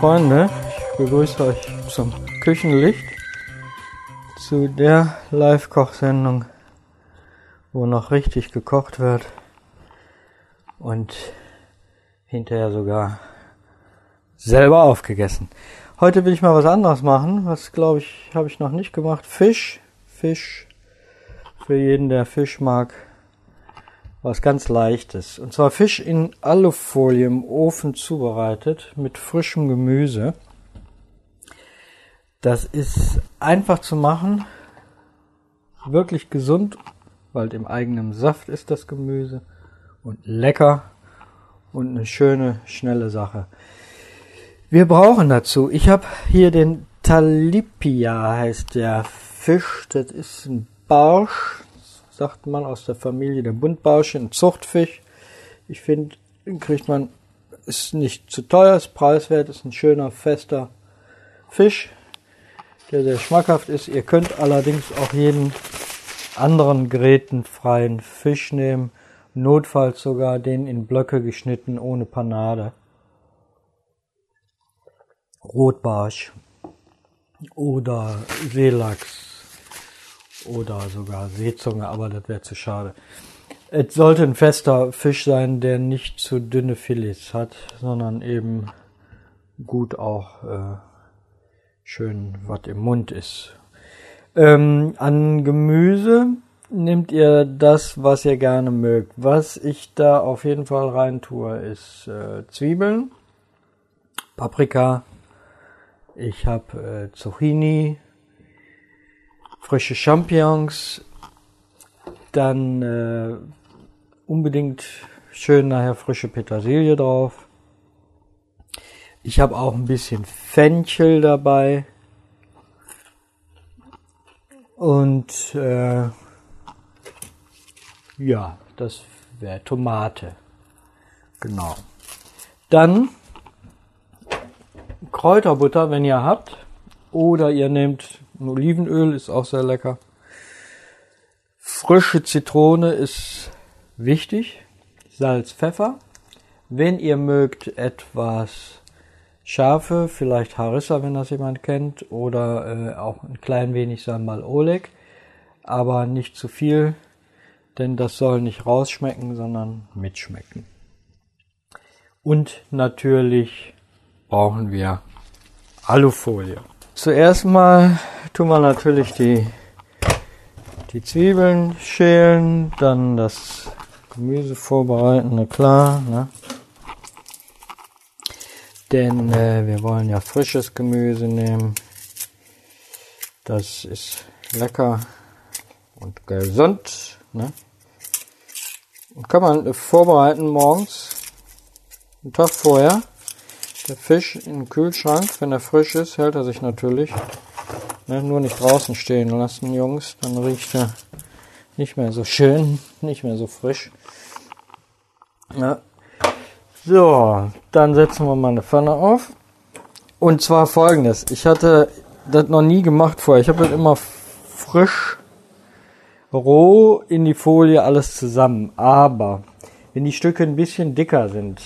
Freunde, ich begrüße euch zum Küchenlicht, zu der Live-Kochsendung, wo noch richtig gekocht wird und hinterher sogar selber aufgegessen. Heute will ich mal was anderes machen, was glaube ich, habe ich noch nicht gemacht. Fisch, Fisch, für jeden, der Fisch mag, was ganz leichtes. Und zwar Fisch in Alufolie im Ofen zubereitet mit frischem Gemüse. Das ist einfach zu machen, wirklich gesund, weil im eigenen Saft ist das Gemüse und lecker und eine schöne, schnelle Sache. Wir brauchen dazu, ich habe hier den Talipia heißt der Fisch, das ist ein Barsch, sagt man, aus der Familie der Buntbarsche, ein Zuchtfisch. Ich finde, kriegt man, ist nicht zu teuer, ist preiswert, ist ein schöner, fester Fisch, der sehr schmackhaft ist. Ihr könnt allerdings auch jeden anderen grätenfreien Fisch nehmen, notfalls sogar den in Blöcke geschnitten ohne Panade. Rotbarsch oder Seelachs oder sogar Seezunge, aber das wäre zu schade. Es sollte ein fester Fisch sein, der nicht zu dünne Filets hat, sondern eben gut auch äh, schön was im Mund ist. Ähm, an Gemüse nehmt ihr das, was ihr gerne mögt. Was ich da auf jeden Fall rein tue, ist äh, Zwiebeln, Paprika, ich habe äh, Zucchini, frische Champignons, dann äh, unbedingt schön nachher frische Petersilie drauf. Ich habe auch ein bisschen Fenchel dabei und äh, ja, das wäre Tomate. Genau. Dann Kräuterbutter, wenn ihr habt, oder ihr nehmt Olivenöl ist auch sehr lecker. Frische Zitrone ist wichtig. Salz, Pfeffer. Wenn ihr mögt etwas scharfe, vielleicht Harissa, wenn das jemand kennt, oder äh, auch ein klein wenig Sambal Oleg, aber nicht zu viel, denn das soll nicht rausschmecken, sondern mitschmecken. Und natürlich brauchen wir Alufolie. Zuerst mal tun wir natürlich die, die Zwiebeln schälen, dann das Gemüse vorbereiten, na klar. Ne? Denn äh, wir wollen ja frisches Gemüse nehmen. Das ist lecker und gesund. Ne? Und kann man vorbereiten morgens, einen Tag vorher. Der Fisch im Kühlschrank, wenn er frisch ist, hält er sich natürlich. Ne, nur nicht draußen stehen lassen, Jungs, dann riecht er nicht mehr so schön, nicht mehr so frisch. Ja. So, dann setzen wir mal eine Pfanne auf. Und zwar folgendes. Ich hatte das noch nie gemacht vorher. Ich habe das immer frisch, roh in die Folie alles zusammen. Aber wenn die Stücke ein bisschen dicker sind,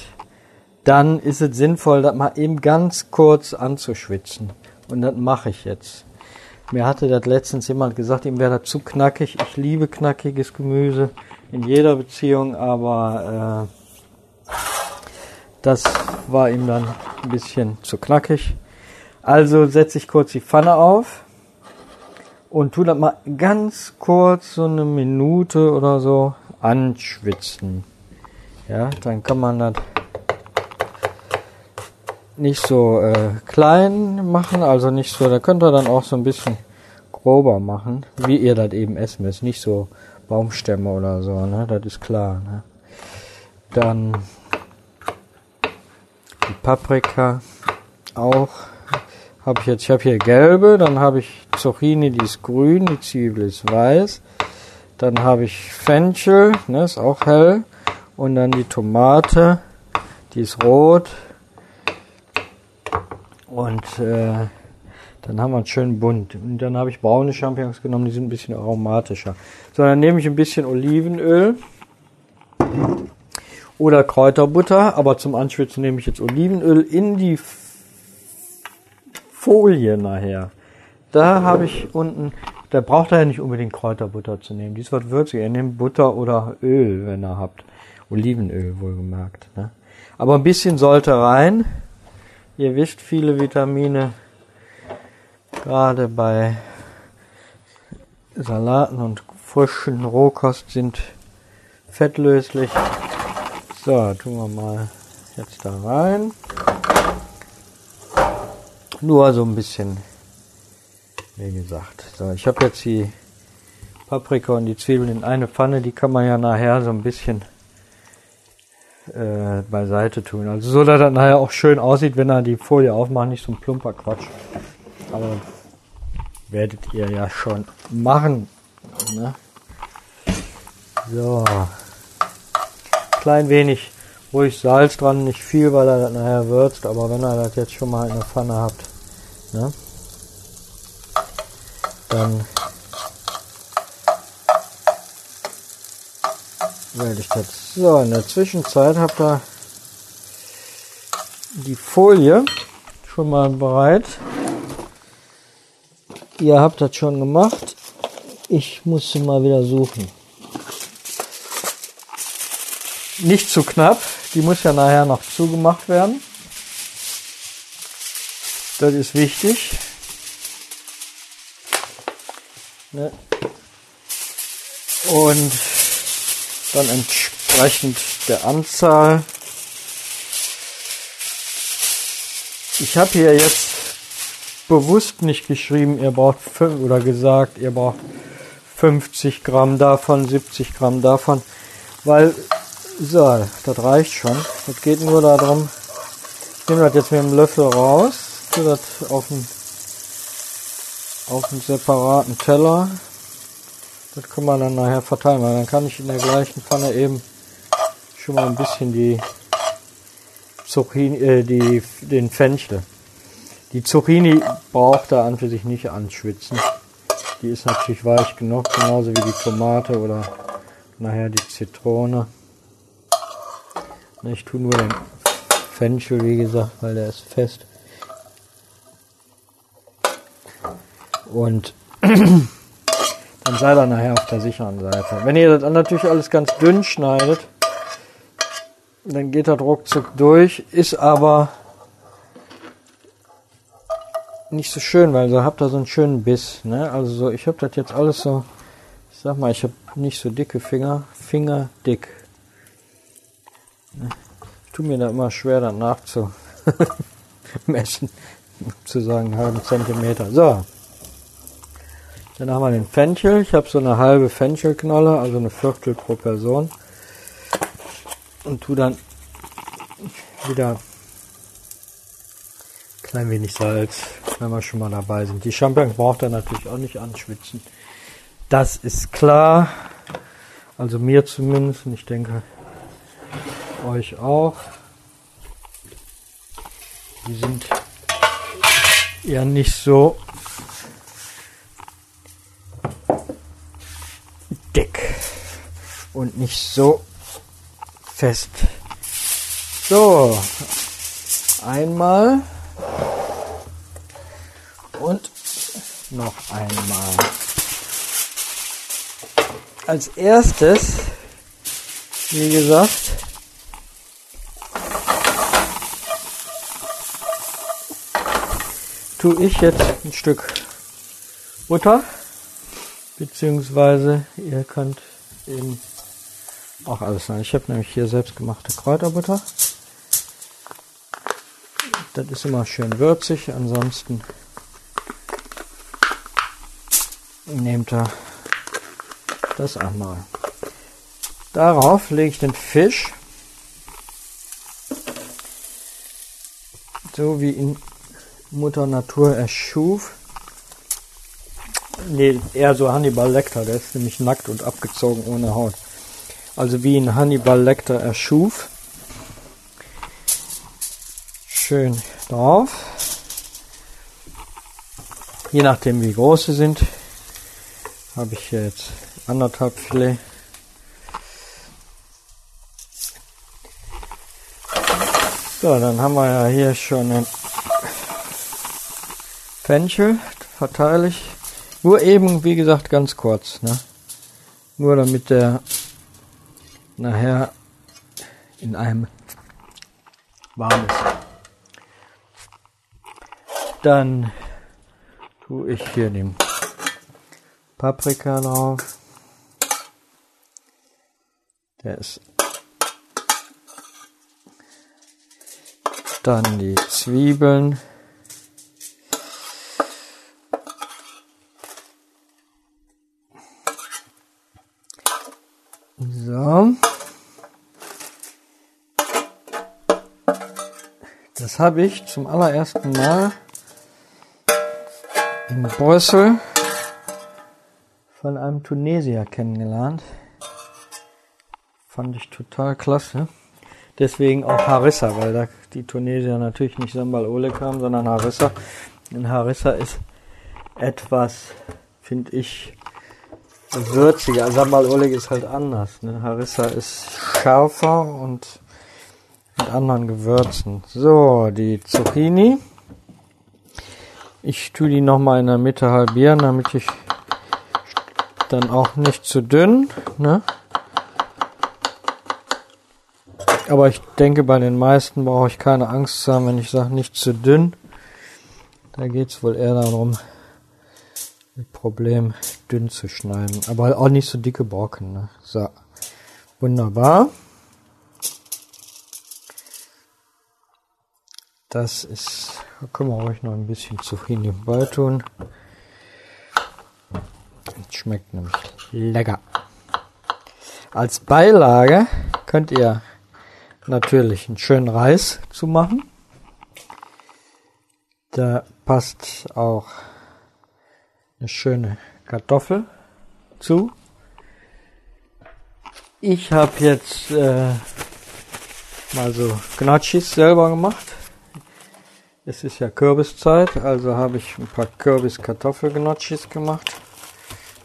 dann ist es sinnvoll, das mal eben ganz kurz anzuschwitzen. Und das mache ich jetzt. Mir hatte das letztens jemand gesagt, ihm wäre das zu knackig. Ich liebe knackiges Gemüse in jeder Beziehung, aber äh, das war ihm dann ein bisschen zu knackig. Also setze ich kurz die Pfanne auf und tu das mal ganz kurz so eine Minute oder so anschwitzen. Ja, dann kann man das nicht so äh, klein machen, also nicht so, da könnt ihr dann auch so ein bisschen grober machen, wie ihr das eben essen müsst, nicht so Baumstämme oder so, ne, das ist klar, ne. Dann die Paprika auch. Habe ich jetzt, ich habe hier gelbe, dann habe ich Zucchini, die ist grün, die Zwiebel ist weiß, dann habe ich Fenchel, ne, ist auch hell, und dann die Tomate, die ist rot, und äh, dann haben wir es schön bunt. Und dann habe ich braune Champignons genommen, die sind ein bisschen aromatischer. So, dann nehme ich ein bisschen Olivenöl oder Kräuterbutter, aber zum Anschwitzen nehme ich jetzt Olivenöl in die Folie nachher. Da habe ich unten, da braucht er ja nicht unbedingt Kräuterbutter zu nehmen. Dies wird würzig. Ihr nehmt Butter oder Öl, wenn ihr habt. Olivenöl wohlgemerkt. Ne? Aber ein bisschen sollte rein. Ihr wisst, viele Vitamine, gerade bei Salaten und frischen Rohkost sind fettlöslich. So, tun wir mal jetzt da rein. Nur so ein bisschen, wie gesagt. So, ich habe jetzt die Paprika und die Zwiebeln in eine Pfanne. Die kann man ja nachher so ein bisschen äh, beiseite tun. Also so, dass das nachher auch schön aussieht, wenn er die Folie aufmacht, nicht so ein plumper Quatsch. Aber werdet ihr ja schon machen. Ne? So. Klein wenig ruhig Salz dran, nicht viel, weil er das nachher würzt, aber wenn ihr das jetzt schon mal in der Pfanne habt, ne? Dann werde ich das. So, in der Zwischenzeit habt ihr die Folie schon mal bereit. Ihr habt das schon gemacht. Ich muss sie mal wieder suchen. Nicht zu knapp. Die muss ja nachher noch zugemacht werden. Das ist wichtig. Ne? Und dann entsprechend der Anzahl. Ich habe hier jetzt bewusst nicht geschrieben, ihr braucht fünf oder gesagt, ihr braucht 50 Gramm davon, 70 Gramm davon, weil so, das reicht schon. Es geht nur darum, ich nehme das jetzt mit dem Löffel raus, tue das auf einen, auf einen separaten Teller. Das können wir dann nachher verteilen, weil dann kann ich in der gleichen Pfanne eben schon mal ein bisschen die Zucchini, äh, die, den Fenchel. Die Zucchini braucht er an für sich nicht anschwitzen. Die ist natürlich weich genug, genauso wie die Tomate oder nachher die Zitrone. Ich tue nur den Fenchel, wie gesagt, weil der ist fest. Und dann seid ihr nachher auf der sicheren Seite. Wenn ihr das dann natürlich alles ganz dünn schneidet, dann geht das ruckzuck durch, ist aber nicht so schön, weil so habt ihr so einen schönen Biss. Ne? Also so, ich habe das jetzt alles so, ich sag mal, ich habe nicht so dicke Finger, Finger dick. Ich tue mir da immer schwer, dann nachzumessen, zu sagen, einen halben Zentimeter. So. Dann haben wir den Fenchel. Ich habe so eine halbe Fenchelknolle, also eine Viertel pro Person. Und tu dann wieder klein wenig Salz, wenn wir schon mal dabei sind. Die Champignons braucht er natürlich auch nicht anschwitzen. Das ist klar. Also mir zumindest. Und ich denke, euch auch. Die sind ja nicht so dick und nicht so fest. So, einmal und noch einmal. Als erstes, wie gesagt, tue ich jetzt ein Stück Butter, beziehungsweise ihr könnt eben auch alles sein. Ich habe nämlich hier selbstgemachte Kräuterbutter. Das ist immer schön würzig, ansonsten nehmt ihr das einmal. Darauf lege ich den Fisch, so wie ihn Mutter Natur erschuf. Nee, eher so Hannibal Lecter, der ist nämlich nackt und abgezogen ohne Haut. Also wie ihn Hannibal Lecter erschuf. Schön drauf. Je nachdem wie groß sie sind, habe ich jetzt anderthalb Filet. So, dann haben wir ja hier schon ein Fenchel verteile ich nur eben, wie gesagt, ganz kurz. Ne? Nur damit der nachher in einem warm ist. Dann tue ich hier den Paprika drauf. Der ist dann die Zwiebeln. Das habe ich zum allerersten Mal in Brüssel von einem Tunesier kennengelernt. Fand ich total klasse. Deswegen auch Harissa, weil da die Tunesier natürlich nicht Sambal Oleg haben, sondern Harissa. Und Harissa ist etwas, finde ich, würziger. Sambal Oleg ist halt anders. Ne? Harissa ist schärfer und mit anderen Gewürzen. So, die Zucchini. Ich tue die nochmal in der Mitte halbieren, damit ich dann auch nicht zu dünn. Ne? Aber ich denke, bei den meisten brauche ich keine Angst zu haben, wenn ich sage, nicht zu dünn. Da geht es wohl eher darum, das Problem dünn zu schneiden. Aber auch nicht so dicke Brocken. Ne? So, wunderbar. Das ist, da können wir ruhig noch ein bisschen Zucchini beitun. Das schmeckt nämlich lecker. Als Beilage könnt ihr natürlich einen schönen Reis zu machen. Da passt auch eine schöne Kartoffel zu. Ich habe jetzt äh, mal so Gnocchis selber gemacht. Es ist ja Kürbiszeit, also habe ich ein paar Kürbis-Kartoffel-Gnocchis gemacht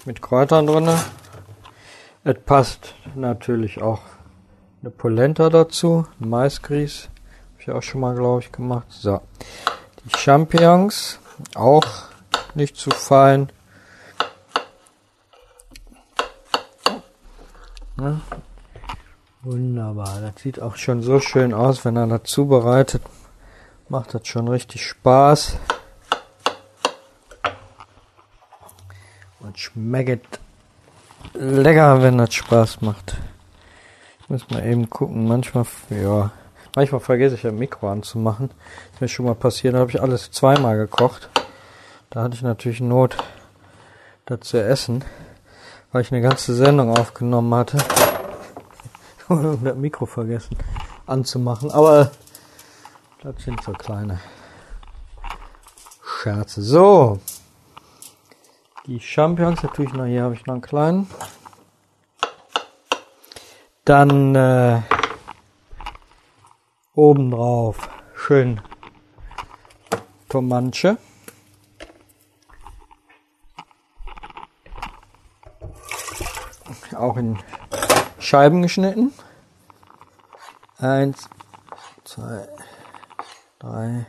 mit Kräutern drin. Es passt natürlich auch eine Polenta dazu, ein Maisgrieß, habe ich auch schon mal, glaube ich, gemacht. So, die Champignons, auch nicht zu fein. Ja. Wunderbar, das sieht auch schon so schön aus, wenn er das zubereitet. Macht das schon richtig Spaß. Und schmeckt lecker, wenn das Spaß macht. Ich muss mal eben gucken. Manchmal, ja, manchmal vergesse ich ja Mikro anzumachen. Ist mir schon mal passiert, da habe ich alles zweimal gekocht. Da hatte ich natürlich Not, das zu essen, weil ich eine ganze Sendung aufgenommen hatte. Und das Mikro vergessen anzumachen. Aber das sind so kleine Scherze. So. Die Champions, natürlich noch hier habe ich noch einen kleinen. Dann äh, obendrauf schön Tomanche. Auch in Scheiben geschnitten. Eins, zwei, drei.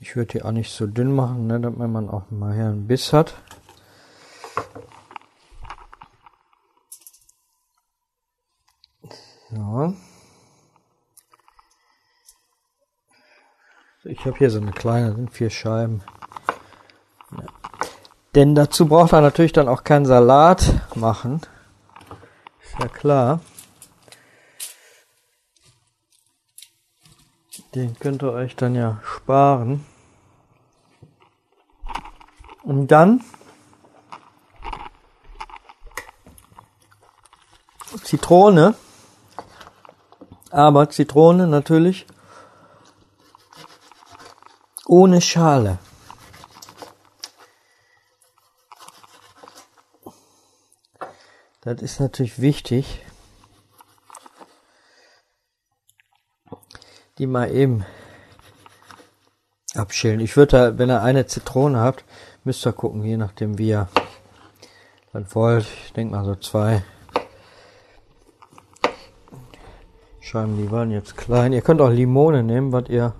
Ich würde die auch nicht so dünn machen, ne, damit man auch mal hier einen Biss hat. So. Ich habe hier so eine kleine, sind vier Scheiben. Ja. Denn dazu braucht er natürlich dann auch keinen Salat machen. Ist ja klar. Den könnt ihr euch dann ja sparen. Und dann Zitrone. Aber Zitrone natürlich ohne Schale. Das ist natürlich wichtig. Die mal eben abschälen. Ich würde da, wenn ihr eine Zitrone habt, müsst ihr gucken, je nachdem wie ihr das wollt. Ich denke mal so zwei Scheiben, die waren jetzt klein. Ihr könnt auch Limone nehmen, was ihr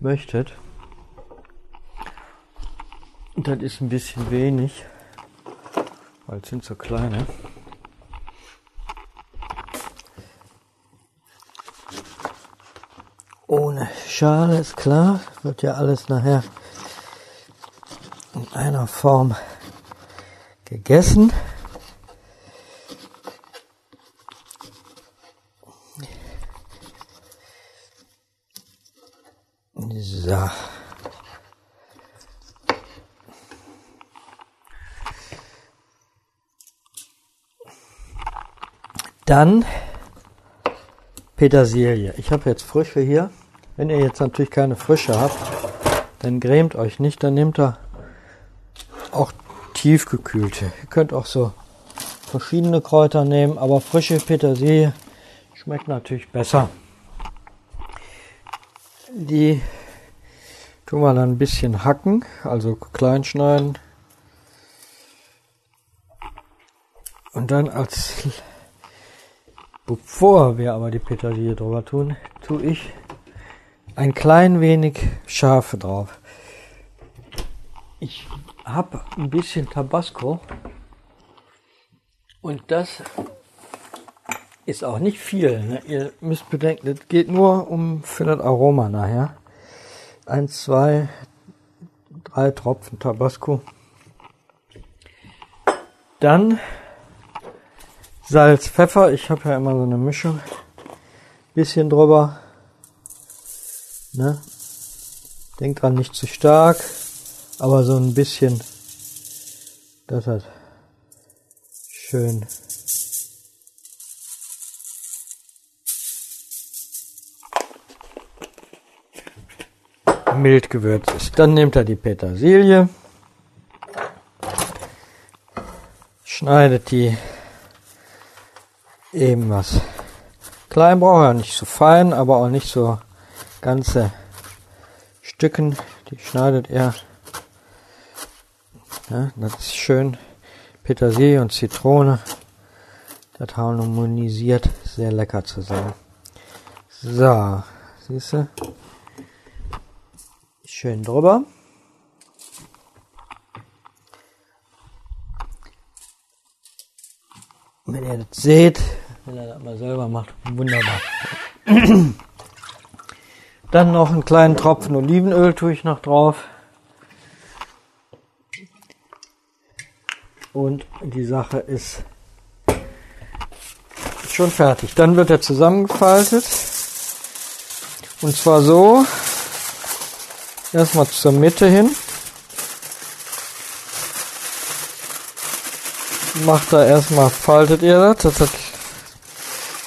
möchtet. Das ist ein bisschen wenig, weil es sind so kleine. Ohne Schale ist klar, wird ja alles nachher in einer Form gegessen. So. Dann Petersilie. Ich habe jetzt Frische hier. Wenn ihr jetzt natürlich keine Frische habt, dann grämt euch nicht. Dann nehmt ihr auch tiefgekühlte. Ihr könnt auch so verschiedene Kräuter nehmen, aber frische Petersilie schmeckt natürlich besser. Die tun wir dann ein bisschen hacken, also klein schneiden. Und dann als, bevor wir aber die Petersilie drüber tun, tue ich ein klein wenig Schafe drauf. Ich habe ein bisschen Tabasco und das ist auch nicht viel. Ne? Ihr müsst bedenken, es geht nur um für das Aroma nachher. Eins, zwei, drei Tropfen Tabasco. Dann Salz, Pfeffer. Ich habe ja immer so eine Mischung. Bisschen drüber. Ne? Denkt dran, nicht zu stark, aber so ein bisschen, das hat schön mild gewürzt ist. Dann nimmt er die Petersilie, schneidet die eben was klein, braucht er nicht so fein, aber auch nicht so ganze Stücken. Die schneidet er. Ja, das ist schön. Petersilie und Zitrone. Das harmonisiert sehr lecker zusammen. So, siehst du? schön drüber. Wenn ihr das seht, wenn ihr das mal selber macht, wunderbar. Dann noch einen kleinen Tropfen Olivenöl tue ich noch drauf. Und die Sache ist schon fertig. Dann wird er zusammengefaltet. Und zwar so, Erstmal zur Mitte hin. Macht da erstmal, faltet ihr das, das hat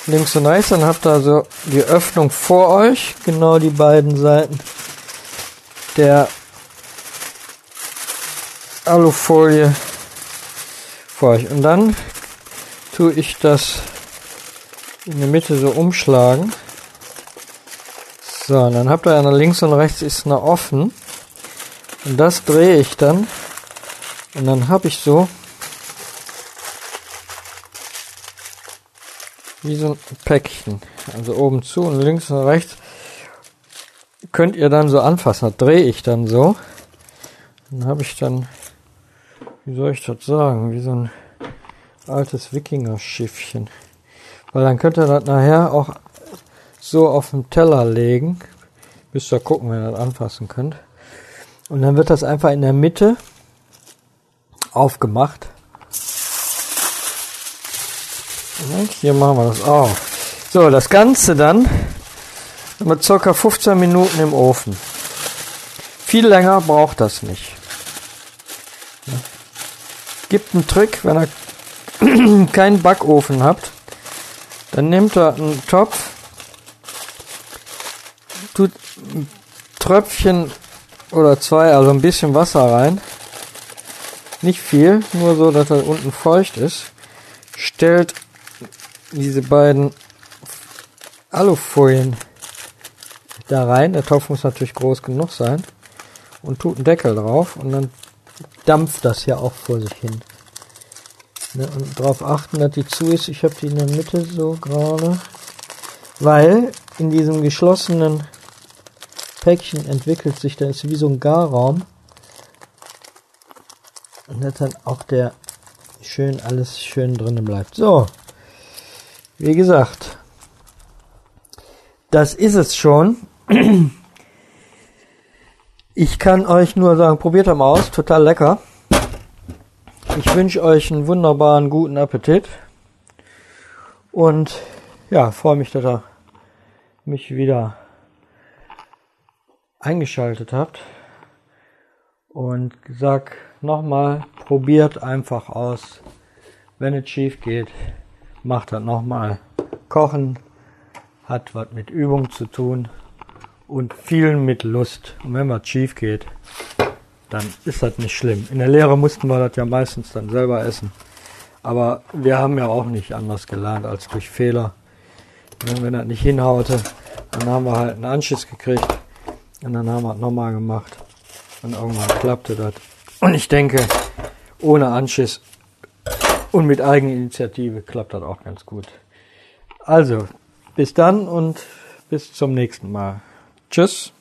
links und rechts, dann habt ihr also die Öffnung vor euch, genau die beiden Seiten der Alufolie vor euch. Und dann tue ich das in der Mitte so umschlagen. So, und dann habt ihr eine links und rechts ist eine offen. Und das drehe ich dann. Und dann habe ich so wie so ein Päckchen. Also oben zu und links und rechts könnt ihr dann so anfassen. Das drehe ich dann so. Dann habe ich dann, wie soll ich das sagen, wie so ein altes Wikinger-Schiffchen. Weil dann könnt ihr das nachher auch so auf den Teller legen. Müsst ihr gucken, wenn ihr das anfassen könnt. Und dann wird das einfach in der Mitte aufgemacht. Hier machen wir das auch. So, das Ganze dann mit ca. 15 Minuten im Ofen. Viel länger braucht das nicht. Gibt einen Trick, wenn ihr keinen Backofen habt, dann nehmt ihr einen Topf, tut ein Tröpfchen oder zwei, also ein bisschen Wasser rein. Nicht viel, nur so, dass er unten feucht ist. Stellt diese beiden Alufolien da rein. Der Topf muss natürlich groß genug sein. Und tut einen Deckel drauf und dann dampft das ja auch vor sich hin. Ne, und darauf achten, dass die zu ist. Ich habe die in der Mitte so gerade. Weil in diesem geschlossenen Päckchen entwickelt sich, da ist wie so ein Garraum. Und dass dann auch der schön alles schön drinnen bleibt. So, wie gesagt, das ist es schon. Ich kann euch nur sagen, probiert mal aus, total lecker. Ich wünsche euch einen wunderbaren guten Appetit und ja, freue mich, dass ihr mich wieder eingeschaltet habt und sag nochmal, probiert einfach aus. Wenn es schief geht, macht das nochmal. Kochen hat was mit Übung zu tun und vielen mit Lust. Und wenn was schief geht, dann ist das nicht schlimm. In der Lehre mussten wir das ja meistens dann selber essen. Aber wir haben ja auch nicht anders gelernt als durch Fehler. Wenn das nicht hinhaute, dann haben wir halt einen Anschiss gekriegt und dann haben wir es nochmal gemacht. Und irgendwann klappte das. Und ich denke, ohne Anschiss und mit Eigeninitiative klappt das auch ganz gut. Also, bis dann und bis zum nächsten Mal. Tschüss.